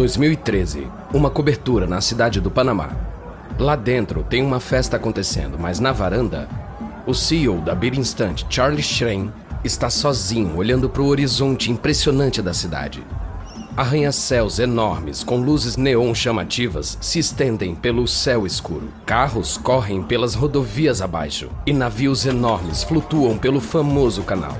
2013. Uma cobertura na cidade do Panamá. Lá dentro tem uma festa acontecendo, mas na varanda, o CEO da Beer Instant, Charlie Schrein, está sozinho olhando para o horizonte impressionante da cidade. Arranha-céus enormes com luzes neon chamativas se estendem pelo céu escuro. Carros correm pelas rodovias abaixo e navios enormes flutuam pelo famoso canal.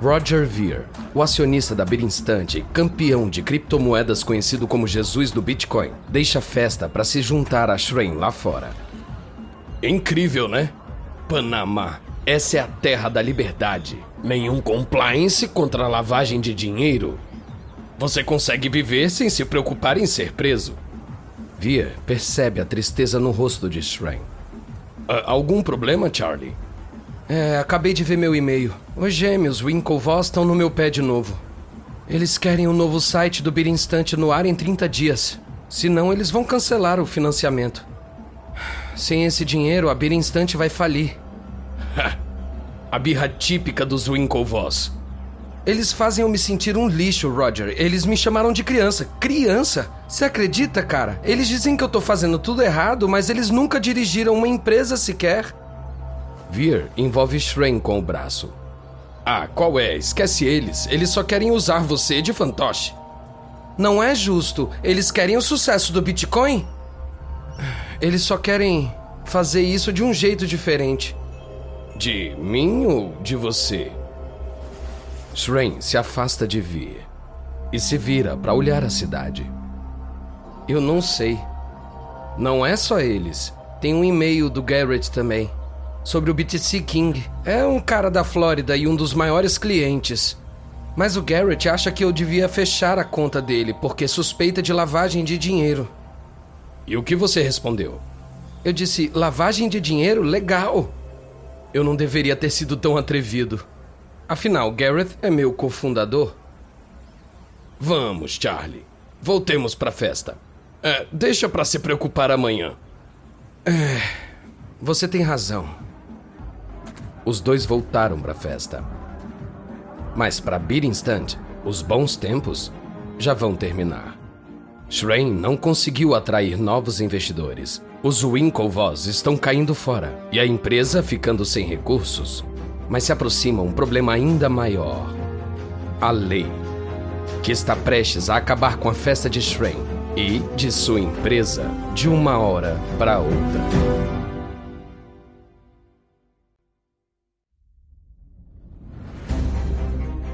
Roger Ver, o acionista da Birinstant, campeão de criptomoedas conhecido como Jesus do Bitcoin, deixa festa para se juntar a Shrein lá fora. Incrível, né? Panamá. Essa é a terra da liberdade. Nenhum compliance contra a lavagem de dinheiro. Você consegue viver sem se preocupar em ser preso. Via percebe a tristeza no rosto de Shrein. algum problema, Charlie? É, acabei de ver meu e-mail. Os gêmeos Winklevoss estão no meu pé de novo. Eles querem o um novo site do Bir Instante no ar em 30 dias. Senão, eles vão cancelar o financiamento. Sem esse dinheiro, a Bir Instante vai falir. a birra típica dos Winklevoss. Eles fazem eu me sentir um lixo, Roger. Eles me chamaram de criança. Criança? Você acredita, cara? Eles dizem que eu tô fazendo tudo errado, mas eles nunca dirigiram uma empresa sequer. Vir envolve Shrein com o braço. Ah, qual é? Esquece eles. Eles só querem usar você de fantoche. Não é justo. Eles querem o sucesso do Bitcoin? Eles só querem fazer isso de um jeito diferente. De mim ou de você? Shrein se afasta de Vir e se vira para olhar a cidade. Eu não sei. Não é só eles. Tem um e-mail do Garrett também sobre o BTC King. É um cara da Flórida e um dos maiores clientes. Mas o Garrett acha que eu devia fechar a conta dele porque suspeita de lavagem de dinheiro. E o que você respondeu? Eu disse: lavagem de dinheiro? Legal. Eu não deveria ter sido tão atrevido. Afinal, Garrett é meu cofundador. Vamos, Charlie. Voltemos pra festa. É, deixa pra se preocupar amanhã. É, você tem razão. Os dois voltaram para a festa. Mas para Beer Instant, os bons tempos já vão terminar. Shrein não conseguiu atrair novos investidores. Os Winklevoss estão caindo fora e a empresa ficando sem recursos. Mas se aproxima um problema ainda maior: a lei, que está prestes a acabar com a festa de Shrein e de sua empresa de uma hora para outra.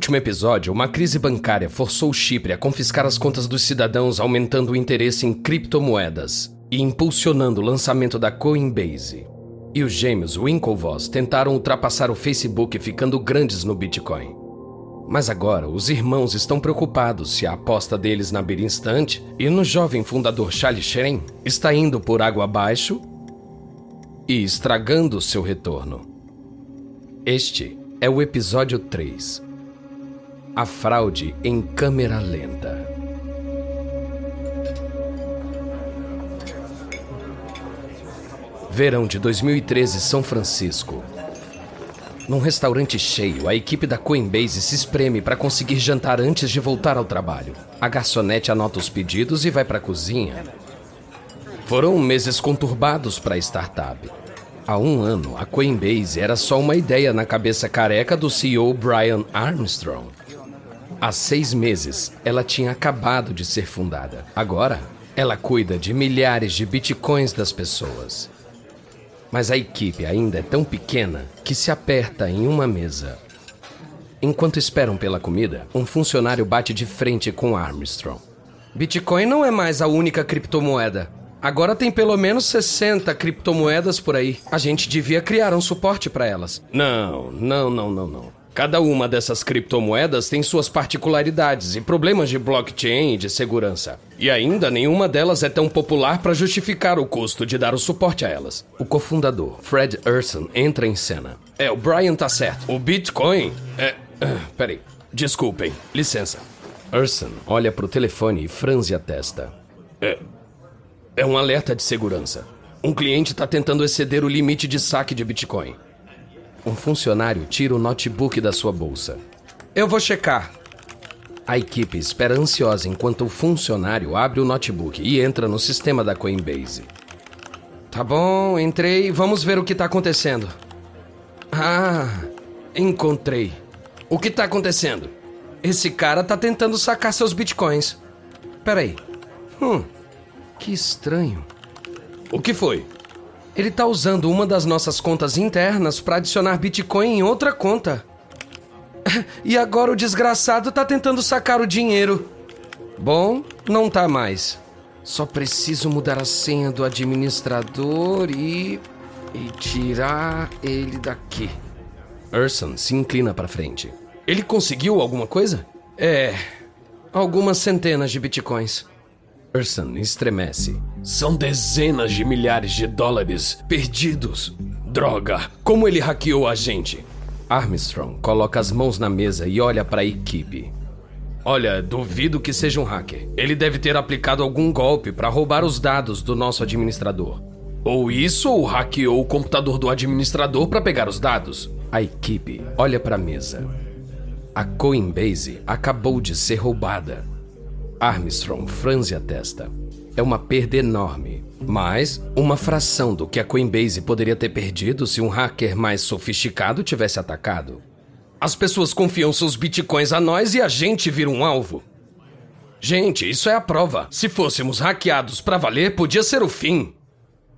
Último episódio, uma crise bancária forçou Chipre a confiscar as contas dos cidadãos, aumentando o interesse em criptomoedas e impulsionando o lançamento da Coinbase. E os gêmeos Winklevoss tentaram ultrapassar o Facebook, ficando grandes no Bitcoin. Mas agora, os irmãos estão preocupados se a aposta deles na Bir Instant e no jovem fundador Charlie Schrein está indo por água abaixo e estragando seu retorno. Este é o episódio 3 a fraude em câmera lenta. Verão de 2013, São Francisco. Num restaurante cheio, a equipe da Coinbase se espreme para conseguir jantar antes de voltar ao trabalho. A garçonete anota os pedidos e vai para a cozinha. Foram meses conturbados para a startup. Há um ano, a Coinbase era só uma ideia na cabeça careca do CEO Brian Armstrong. Há seis meses, ela tinha acabado de ser fundada. Agora, ela cuida de milhares de bitcoins das pessoas. Mas a equipe ainda é tão pequena que se aperta em uma mesa. Enquanto esperam pela comida, um funcionário bate de frente com Armstrong. Bitcoin não é mais a única criptomoeda. Agora tem pelo menos 60 criptomoedas por aí. A gente devia criar um suporte para elas. Não, não, não, não, não. Cada uma dessas criptomoedas tem suas particularidades e problemas de blockchain e de segurança. E ainda nenhuma delas é tão popular para justificar o custo de dar o suporte a elas. O cofundador, Fred Urson, entra em cena. É, o Brian tá certo. O Bitcoin é. Uh, peraí. Desculpem. Licença. Urson olha para o telefone e franze a testa. É. É um alerta de segurança. Um cliente está tentando exceder o limite de saque de Bitcoin. Um funcionário tira o notebook da sua bolsa. Eu vou checar. A equipe espera ansiosa enquanto o funcionário abre o notebook e entra no sistema da Coinbase. Tá bom, entrei. Vamos ver o que tá acontecendo. Ah, encontrei. O que tá acontecendo? Esse cara tá tentando sacar seus bitcoins. Peraí. Hum, que estranho. O que foi? Ele tá usando uma das nossas contas internas para adicionar Bitcoin em outra conta. E agora o desgraçado tá tentando sacar o dinheiro. Bom, não tá mais. Só preciso mudar a senha do administrador e. e tirar ele daqui. Urson se inclina para frente. Ele conseguiu alguma coisa? É. Algumas centenas de bitcoins. Urson estremece. São dezenas de milhares de dólares perdidos. Droga, como ele hackeou a gente? Armstrong coloca as mãos na mesa e olha para a equipe. Olha, duvido que seja um hacker. Ele deve ter aplicado algum golpe para roubar os dados do nosso administrador. Ou isso, ou hackeou o computador do administrador para pegar os dados. A equipe olha para a mesa. A Coinbase acabou de ser roubada. Armstrong franze a testa. É uma perda enorme, mas uma fração do que a Coinbase poderia ter perdido se um hacker mais sofisticado tivesse atacado. As pessoas confiam seus bitcoins a nós e a gente vira um alvo. Gente, isso é a prova. Se fôssemos hackeados para valer, podia ser o fim.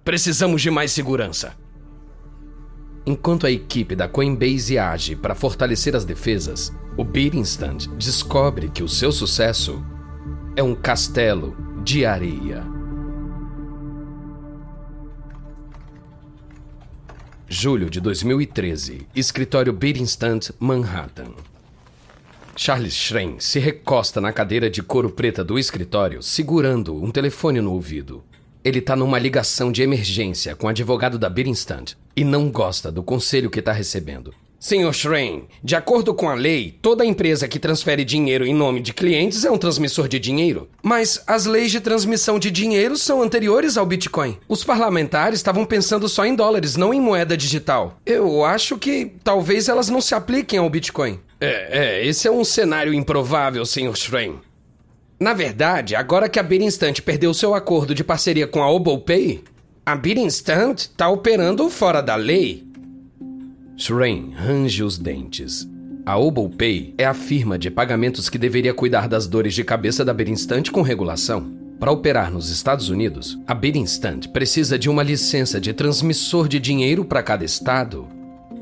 Precisamos de mais segurança. Enquanto a equipe da Coinbase age para fortalecer as defesas, o Bitinstant descobre que o seu sucesso é um castelo de areia. Julho de 2013, escritório Bitinstant, Manhattan. Charles Schrein se recosta na cadeira de couro preta do escritório, segurando um telefone no ouvido. Ele está numa ligação de emergência com o advogado da Bitinstant e não gosta do conselho que está recebendo. Senhor Schrein, de acordo com a lei, toda empresa que transfere dinheiro em nome de clientes é um transmissor de dinheiro. Mas as leis de transmissão de dinheiro são anteriores ao Bitcoin. Os parlamentares estavam pensando só em dólares, não em moeda digital. Eu acho que talvez elas não se apliquem ao Bitcoin. É, é, esse é um cenário improvável, Senhor Schrein. Na verdade, agora que a Birinstant perdeu seu acordo de parceria com a OboPay, a Birinstant está operando fora da lei. Shrain range os dentes. A OboPay é a firma de pagamentos que deveria cuidar das dores de cabeça da Berinstant com regulação. Para operar nos Estados Unidos, a Berinstant precisa de uma licença de transmissor de dinheiro para cada estado.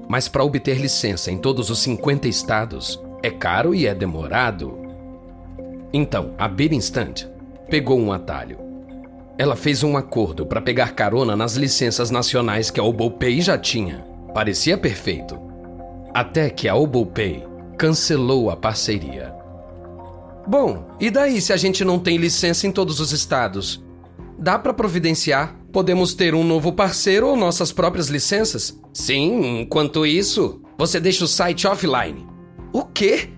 Mas para obter licença em todos os 50 estados, é caro e é demorado. Então, a Berinstant pegou um atalho. Ela fez um acordo para pegar carona nas licenças nacionais que a OboPay já tinha. Parecia perfeito. Até que a OboPay cancelou a parceria. Bom, e daí se a gente não tem licença em todos os estados? Dá para providenciar? Podemos ter um novo parceiro ou nossas próprias licenças? Sim, enquanto isso, você deixa o site offline. O quê?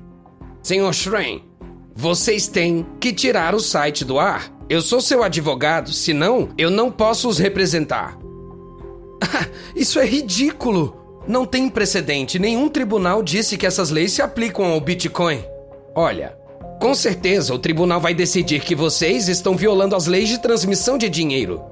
Senhor Schrein, vocês têm que tirar o site do ar. Eu sou seu advogado, senão eu não posso os representar. Isso é ridículo! Não tem precedente. Nenhum tribunal disse que essas leis se aplicam ao Bitcoin. Olha, com certeza o tribunal vai decidir que vocês estão violando as leis de transmissão de dinheiro.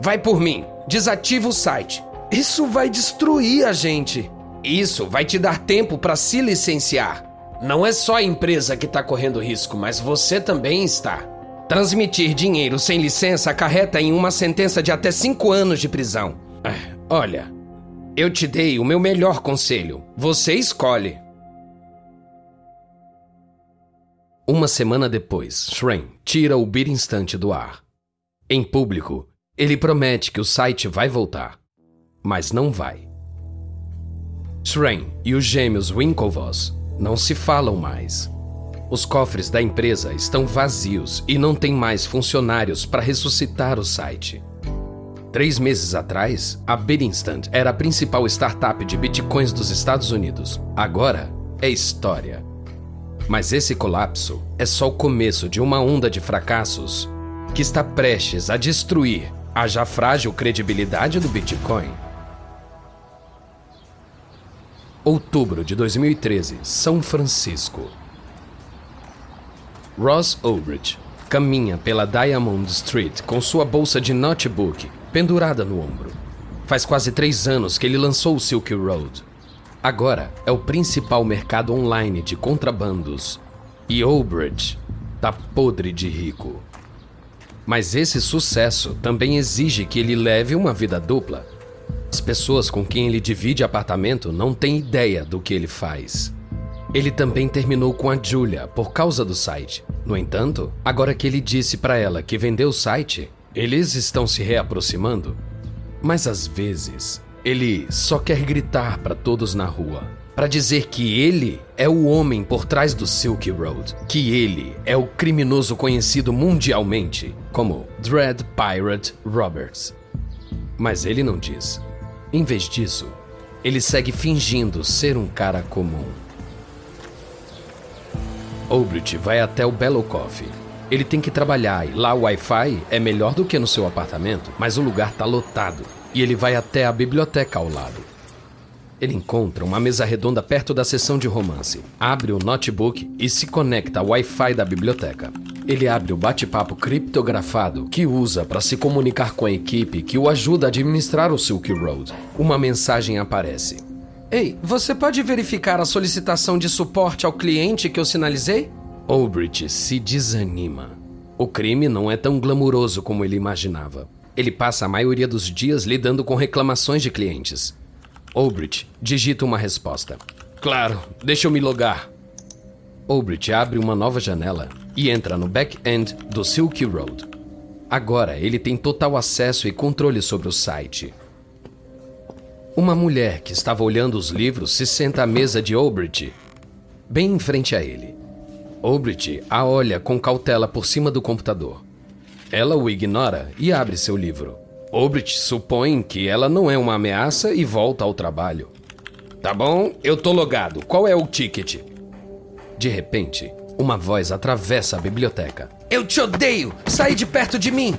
Vai por mim, desativa o site. Isso vai destruir a gente. Isso vai te dar tempo para se licenciar. Não é só a empresa que está correndo risco, mas você também está. Transmitir dinheiro sem licença acarreta em uma sentença de até cinco anos de prisão. Olha, eu te dei o meu melhor conselho. Você escolhe. Uma semana depois, Shren tira o Beat Instante do ar. Em público, ele promete que o site vai voltar. Mas não vai. Shren e os gêmeos Winklevoss não se falam mais. Os cofres da empresa estão vazios e não tem mais funcionários para ressuscitar o site. Três meses atrás, a Bitinstant era a principal startup de bitcoins dos Estados Unidos. Agora é história. Mas esse colapso é só o começo de uma onda de fracassos que está prestes a destruir a já frágil credibilidade do Bitcoin. Outubro de 2013, São Francisco. Ross Ulbricht caminha pela Diamond Street com sua bolsa de notebook pendurada no ombro. Faz quase três anos que ele lançou o Silk Road. Agora é o principal mercado online de contrabandos. E Ulbricht tá podre de rico. Mas esse sucesso também exige que ele leve uma vida dupla. As pessoas com quem ele divide apartamento não têm ideia do que ele faz. Ele também terminou com a Julia por causa do site. No entanto, agora que ele disse para ela que vendeu o site, eles estão se reaproximando. Mas às vezes, ele só quer gritar para todos na rua, para dizer que ele é o homem por trás do Silk Road, que ele é o criminoso conhecido mundialmente como Dread Pirate Roberts. Mas ele não diz. Em vez disso, ele segue fingindo ser um cara comum. Obrit vai até o Bellow Coffee. Ele tem que trabalhar e lá o Wi-Fi é melhor do que no seu apartamento, mas o lugar tá lotado e ele vai até a biblioteca ao lado. Ele encontra uma mesa redonda perto da seção de romance, abre o notebook e se conecta ao Wi-Fi da biblioteca. Ele abre o bate-papo criptografado que usa para se comunicar com a equipe que o ajuda a administrar o Silk Road. Uma mensagem aparece. Ei, você pode verificar a solicitação de suporte ao cliente que eu sinalizei? Obrit se desanima. O crime não é tão glamuroso como ele imaginava. Ele passa a maioria dos dias lidando com reclamações de clientes. Obrit digita uma resposta. Claro, deixa eu me logar. Obrit abre uma nova janela e entra no back-end do Silk Road. Agora ele tem total acesso e controle sobre o site. Uma mulher que estava olhando os livros se senta à mesa de Obrit, bem em frente a ele. Obrit a olha com cautela por cima do computador. Ela o ignora e abre seu livro. Obrit supõe que ela não é uma ameaça e volta ao trabalho. Tá bom, eu tô logado. Qual é o ticket? De repente, uma voz atravessa a biblioteca. Eu te odeio! Sai de perto de mim!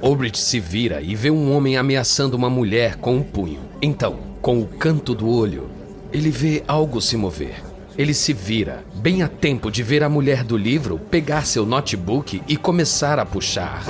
Obrit se vira e vê um homem ameaçando uma mulher com um punho. Então, com o canto do olho, ele vê algo se mover. Ele se vira, bem a tempo de ver a mulher do livro pegar seu notebook e começar a puxar.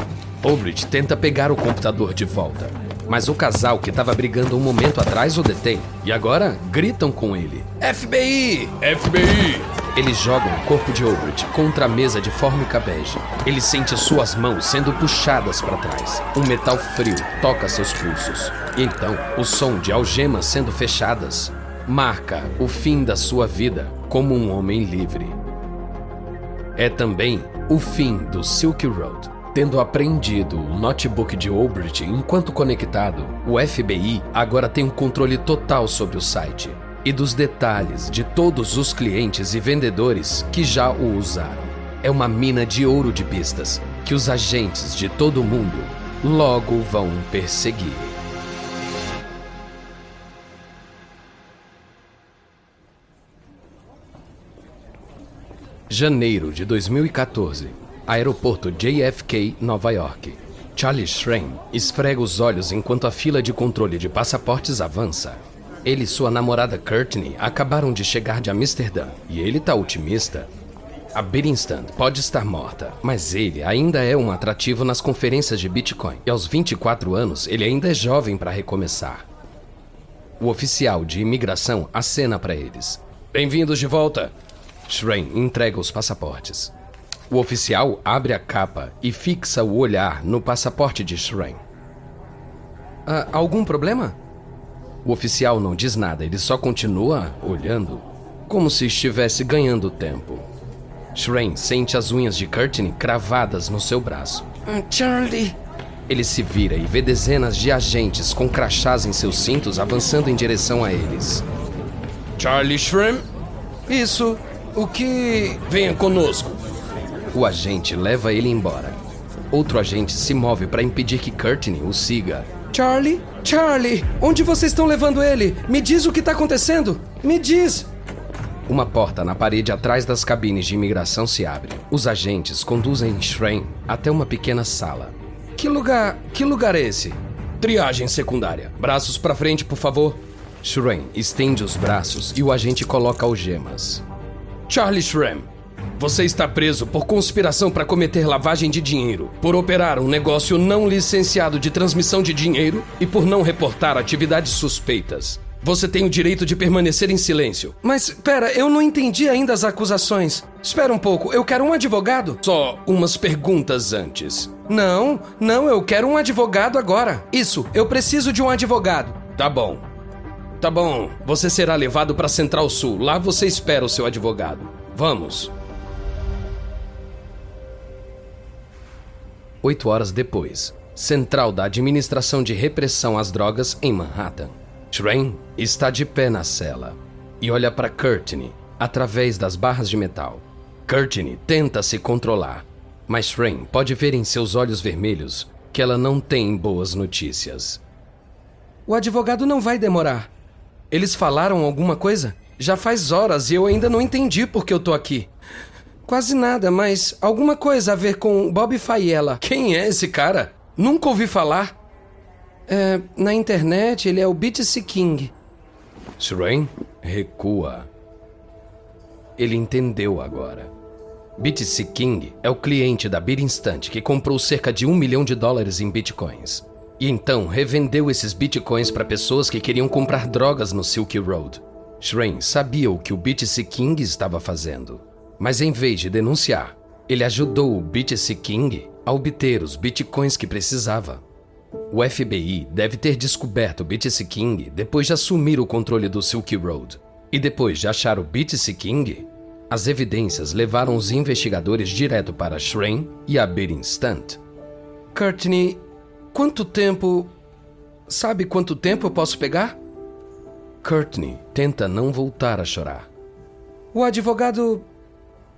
Obrit tenta pegar o computador de volta, mas o casal que estava brigando um momento atrás o detém. E agora gritam com ele: FBI! FBI! Eles jogam o corpo de Obrit contra a mesa de fórmica bege. Ele sente suas mãos sendo puxadas para trás. Um metal frio toca seus pulsos. E então, o som de algemas sendo fechadas marca o fim da sua vida como um homem livre. É também o fim do Silk Road. Tendo apreendido o notebook de Obrit enquanto conectado, o FBI agora tem um controle total sobre o site e dos detalhes de todos os clientes e vendedores que já o usaram. É uma mina de ouro de pistas que os agentes de todo o mundo logo vão perseguir. Janeiro de 2014. Aeroporto JFK, Nova York. Charlie Shrem esfrega os olhos enquanto a fila de controle de passaportes avança. Ele e sua namorada Courtney acabaram de chegar de Amsterdã e ele tá otimista. A Birinstant pode estar morta, mas ele ainda é um atrativo nas conferências de Bitcoin. E aos 24 anos, ele ainda é jovem para recomeçar. O oficial de imigração acena para eles. Bem-vindos de volta. Shren entrega os passaportes. O oficial abre a capa e fixa o olhar no passaporte de Shren. Ah, algum problema? O oficial não diz nada, ele só continua olhando, como se estivesse ganhando tempo. Shren sente as unhas de Courtney cravadas no seu braço. Hum, Charlie! Ele se vira e vê dezenas de agentes com crachás em seus cintos avançando em direção a eles. Charlie Shrimp? Isso. O que. Venha conosco. O agente leva ele embora. Outro agente se move para impedir que Courtney o siga. Charlie? Charlie! Onde vocês estão levando ele? Me diz o que está acontecendo! Me diz! Uma porta na parede atrás das cabines de imigração se abre. Os agentes conduzem Shren até uma pequena sala. Que lugar. Que lugar é esse? Triagem secundária. Braços para frente, por favor. Shren estende os braços e o agente coloca algemas. Charlie Shrem, você está preso por conspiração para cometer lavagem de dinheiro, por operar um negócio não licenciado de transmissão de dinheiro e por não reportar atividades suspeitas. Você tem o direito de permanecer em silêncio. Mas, pera, eu não entendi ainda as acusações. Espera um pouco, eu quero um advogado? Só umas perguntas antes. Não, não, eu quero um advogado agora. Isso, eu preciso de um advogado. Tá bom. Tá bom, você será levado para Central Sul. Lá você espera o seu advogado. Vamos. Oito horas depois, Central da Administração de Repressão às Drogas em Manhattan. Train está de pé na cela e olha para Courtney através das barras de metal. Courtney tenta se controlar, mas Train pode ver em seus olhos vermelhos que ela não tem boas notícias. O advogado não vai demorar. Eles falaram alguma coisa? Já faz horas e eu ainda não entendi por que eu tô aqui. Quase nada, mas alguma coisa a ver com Bob Faiella. Quem é esse cara? Nunca ouvi falar. É, na internet ele é o BTC King. Recua. Ele entendeu agora. BTC King é o cliente da Bit Instant que comprou cerca de um milhão de dólares em bitcoins. E então revendeu esses bitcoins para pessoas que queriam comprar drogas no Silk Road. Shrain sabia o que o BTC King estava fazendo. Mas em vez de denunciar, ele ajudou o BTC King a obter os bitcoins que precisava. O FBI deve ter descoberto o BTC King depois de assumir o controle do Silk Road. E depois de achar o BTC King, as evidências levaram os investigadores direto para Shrain e a Bit Instant. Courtney Quanto tempo. Sabe quanto tempo eu posso pegar? Courtney tenta não voltar a chorar. O advogado.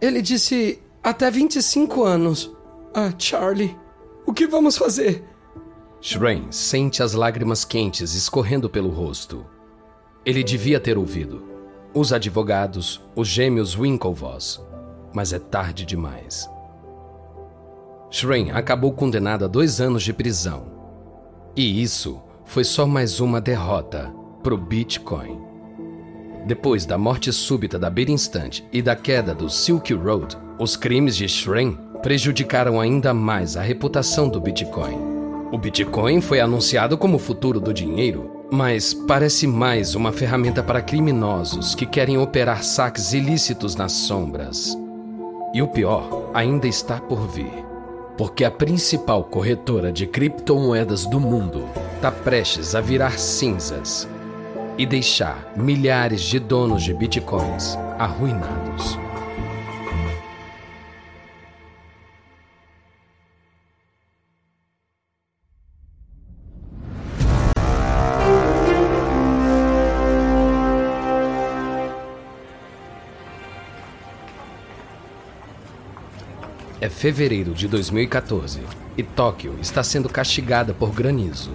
Ele disse até 25 anos. Ah, Charlie, o que vamos fazer? Shrain sente as lágrimas quentes escorrendo pelo rosto. Ele devia ter ouvido. Os advogados, os gêmeos Winklevoss. Mas é tarde demais. Shrain acabou condenado a dois anos de prisão. E isso foi só mais uma derrota para o Bitcoin. Depois da morte súbita da Bit Instant e da queda do Silk Road, os crimes de Shrain prejudicaram ainda mais a reputação do Bitcoin. O Bitcoin foi anunciado como o futuro do dinheiro, mas parece mais uma ferramenta para criminosos que querem operar saques ilícitos nas sombras. E o pior ainda está por vir porque a principal corretora de criptomoedas do mundo está prestes a virar cinzas e deixar milhares de donos de bitcoins arruinados. É fevereiro de 2014 e Tóquio está sendo castigada por granizo.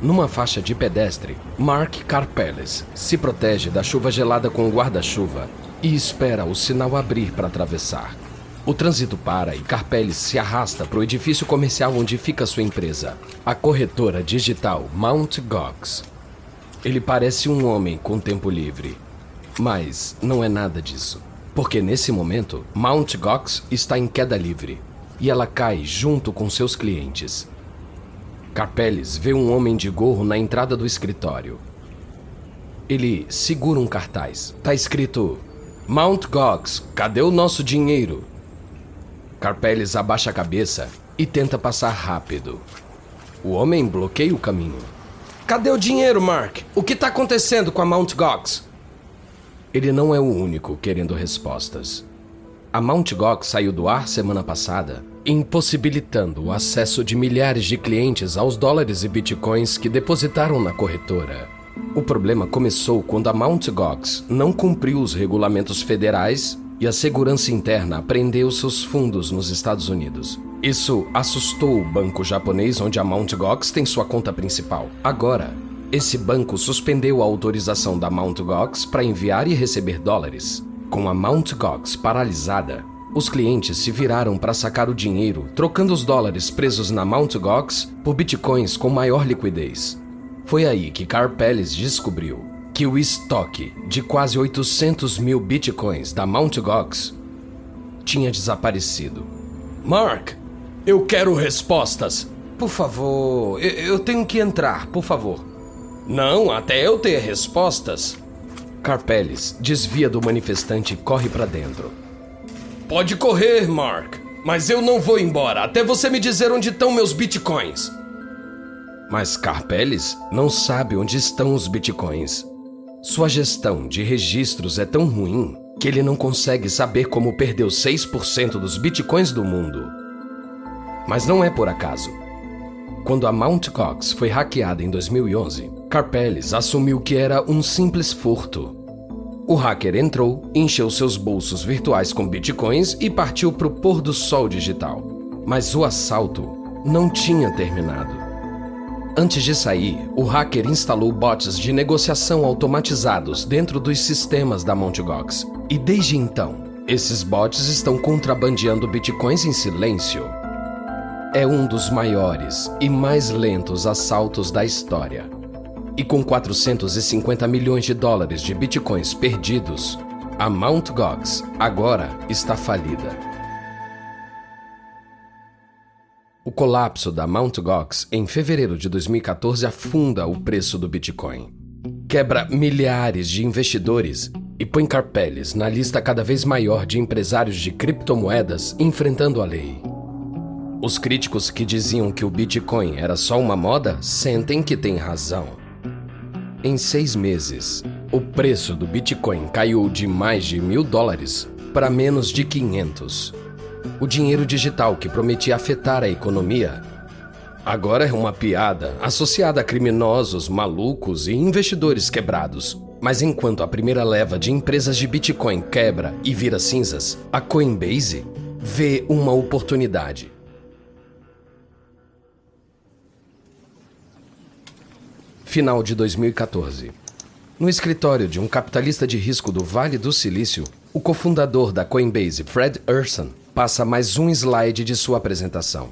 Numa faixa de pedestre, Mark Carpeles se protege da chuva gelada com o guarda-chuva e espera o sinal abrir para atravessar. O trânsito para e Carpeles se arrasta para o edifício comercial onde fica sua empresa, a corretora digital Mount Gox. Ele parece um homem com tempo livre, mas não é nada disso. Porque nesse momento, Mount Gox está em queda livre e ela cai junto com seus clientes. Carpeles vê um homem de gorro na entrada do escritório. Ele segura um cartaz. Tá escrito: Mount Gox, cadê o nosso dinheiro? Carpeles abaixa a cabeça e tenta passar rápido. O homem bloqueia o caminho. Cadê o dinheiro, Mark? O que está acontecendo com a Mount Gox? Ele não é o único querendo respostas. A Mt. Gox saiu do ar semana passada, impossibilitando o acesso de milhares de clientes aos dólares e bitcoins que depositaram na corretora. O problema começou quando a Mt. Gox não cumpriu os regulamentos federais e a segurança interna prendeu seus fundos nos Estados Unidos. Isso assustou o banco japonês onde a Mt. Gox tem sua conta principal. Agora, esse banco suspendeu a autorização da Mt. Gox para enviar e receber dólares. Com a Mt. Gox paralisada, os clientes se viraram para sacar o dinheiro, trocando os dólares presos na Mt. Gox por bitcoins com maior liquidez. Foi aí que Carpeles descobriu que o estoque de quase 800 mil bitcoins da Mt. Gox tinha desaparecido. Mark, eu quero respostas. Por favor, eu, eu tenho que entrar, por favor. Não, até eu ter respostas. Carpeles desvia do manifestante e corre para dentro. Pode correr, Mark, mas eu não vou embora até você me dizer onde estão meus bitcoins. Mas Carpeles não sabe onde estão os bitcoins. Sua gestão de registros é tão ruim que ele não consegue saber como perdeu 6% dos bitcoins do mundo. Mas não é por acaso. Quando a Mt. Gox foi hackeada em 2011, Carpeles assumiu que era um simples furto. O hacker entrou, encheu seus bolsos virtuais com bitcoins e partiu para o pôr do sol digital. Mas o assalto não tinha terminado. Antes de sair, o hacker instalou bots de negociação automatizados dentro dos sistemas da Mt. Gox. E desde então, esses bots estão contrabandeando bitcoins em silêncio. É um dos maiores e mais lentos assaltos da história. E com 450 milhões de dólares de bitcoins perdidos, a Mt. Gox agora está falida. O colapso da Mt. Gox em fevereiro de 2014 afunda o preço do Bitcoin. Quebra milhares de investidores e põe Carpeles na lista cada vez maior de empresários de criptomoedas enfrentando a lei. Os críticos que diziam que o Bitcoin era só uma moda sentem que têm razão. Em seis meses, o preço do Bitcoin caiu de mais de mil dólares para menos de 500. O dinheiro digital que prometia afetar a economia agora é uma piada associada a criminosos, malucos e investidores quebrados. Mas enquanto a primeira leva de empresas de Bitcoin quebra e vira cinzas, a Coinbase vê uma oportunidade. Final de 2014. No escritório de um capitalista de risco do Vale do Silício, o cofundador da Coinbase, Fred Urson, passa mais um slide de sua apresentação.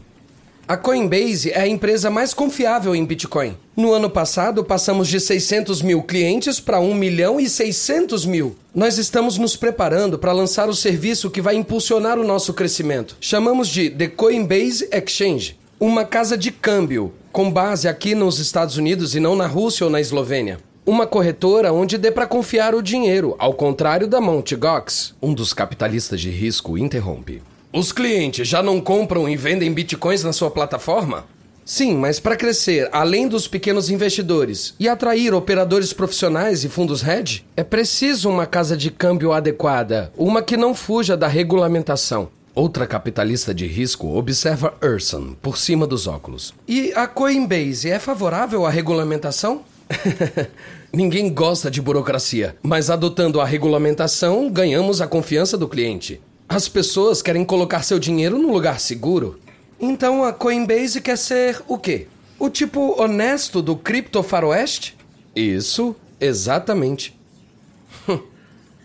A Coinbase é a empresa mais confiável em Bitcoin. No ano passado, passamos de 600 mil clientes para 1 milhão e 600 mil. Nós estamos nos preparando para lançar o serviço que vai impulsionar o nosso crescimento. Chamamos de The Coinbase Exchange uma casa de câmbio com base aqui nos Estados Unidos e não na Rússia ou na Eslovênia. Uma corretora onde dê para confiar o dinheiro, ao contrário da Mt. Gox. Um dos capitalistas de risco interrompe. Os clientes já não compram e vendem bitcoins na sua plataforma? Sim, mas para crescer, além dos pequenos investidores e atrair operadores profissionais e fundos hedge, é preciso uma casa de câmbio adequada, uma que não fuja da regulamentação. Outra capitalista de risco observa Urson por cima dos óculos. E a Coinbase é favorável à regulamentação? Ninguém gosta de burocracia, mas adotando a regulamentação, ganhamos a confiança do cliente. As pessoas querem colocar seu dinheiro num lugar seguro. Então a Coinbase quer ser o quê? O tipo honesto do cripto faroeste? Isso, exatamente.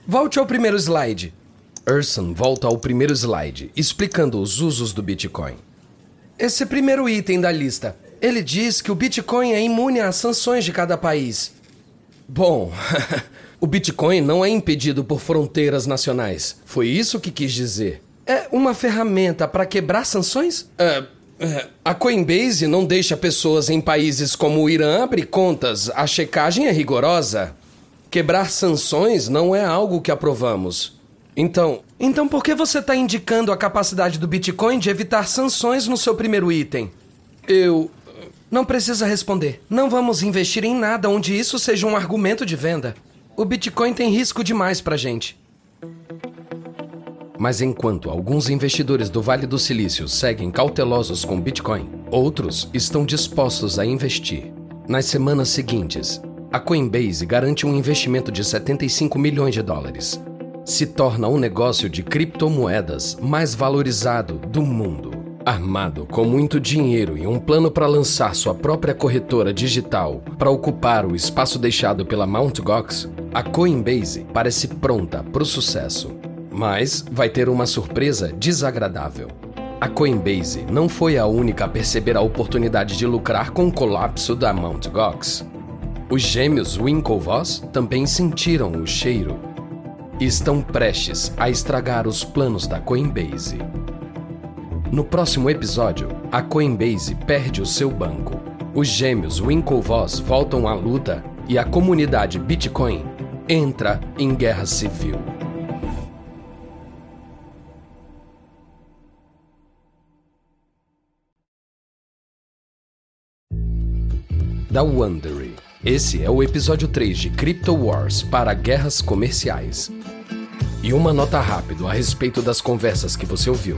Volte ao primeiro slide. Urson volta ao primeiro slide, explicando os usos do Bitcoin. Esse primeiro item da lista. Ele diz que o Bitcoin é imune às sanções de cada país. Bom, o Bitcoin não é impedido por fronteiras nacionais. Foi isso que quis dizer. É uma ferramenta para quebrar sanções? É, é, a Coinbase não deixa pessoas em países como o Irã abrir contas. A checagem é rigorosa. Quebrar sanções não é algo que aprovamos. Então, então por que você está indicando a capacidade do Bitcoin de evitar sanções no seu primeiro item? Eu não precisa responder. Não vamos investir em nada onde isso seja um argumento de venda. O Bitcoin tem risco demais pra gente. Mas enquanto alguns investidores do Vale do Silício seguem cautelosos com Bitcoin, outros estão dispostos a investir. Nas semanas seguintes, a Coinbase garante um investimento de 75 milhões de dólares. Se torna o um negócio de criptomoedas mais valorizado do mundo. Armado com muito dinheiro e um plano para lançar sua própria corretora digital para ocupar o espaço deixado pela Mt. Gox, a Coinbase parece pronta para o sucesso. Mas vai ter uma surpresa desagradável. A Coinbase não foi a única a perceber a oportunidade de lucrar com o colapso da Mt. Gox. Os gêmeos Winklevoss também sentiram o cheiro estão prestes a estragar os planos da Coinbase. No próximo episódio, a Coinbase perde o seu banco. Os gêmeos Winklevoss voltam à luta e a comunidade Bitcoin entra em guerra civil. da Wondery. Esse é o episódio 3 de Crypto Wars para guerras comerciais. E uma nota rápida a respeito das conversas que você ouviu.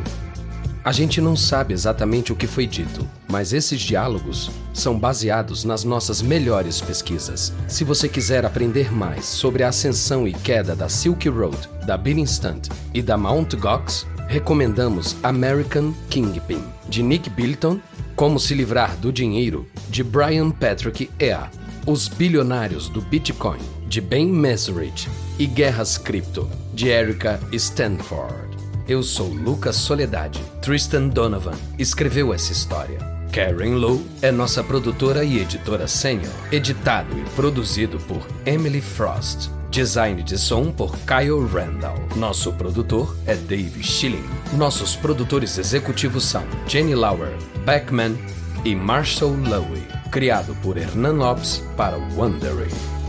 A gente não sabe exatamente o que foi dito, mas esses diálogos são baseados nas nossas melhores pesquisas. Se você quiser aprender mais sobre a ascensão e queda da Silk Road, da Instant e da Mt. Gox, recomendamos American Kingpin, de Nick Bilton como se livrar do dinheiro, de Brian Patrick Ea. Os bilionários do Bitcoin, de Ben Mesrich. E Guerras Cripto, de Erica Stanford. Eu sou Lucas Soledade. Tristan Donovan escreveu essa história. Karen Lowe é nossa produtora e editora sênior. Editado e produzido por Emily Frost. Design de som por Kyle Randall. Nosso produtor é Dave Schilling. Nossos produtores executivos são Jenny Lauer, Beckman e Marshall Lowe. Criado por Hernan Lopes para Wondering.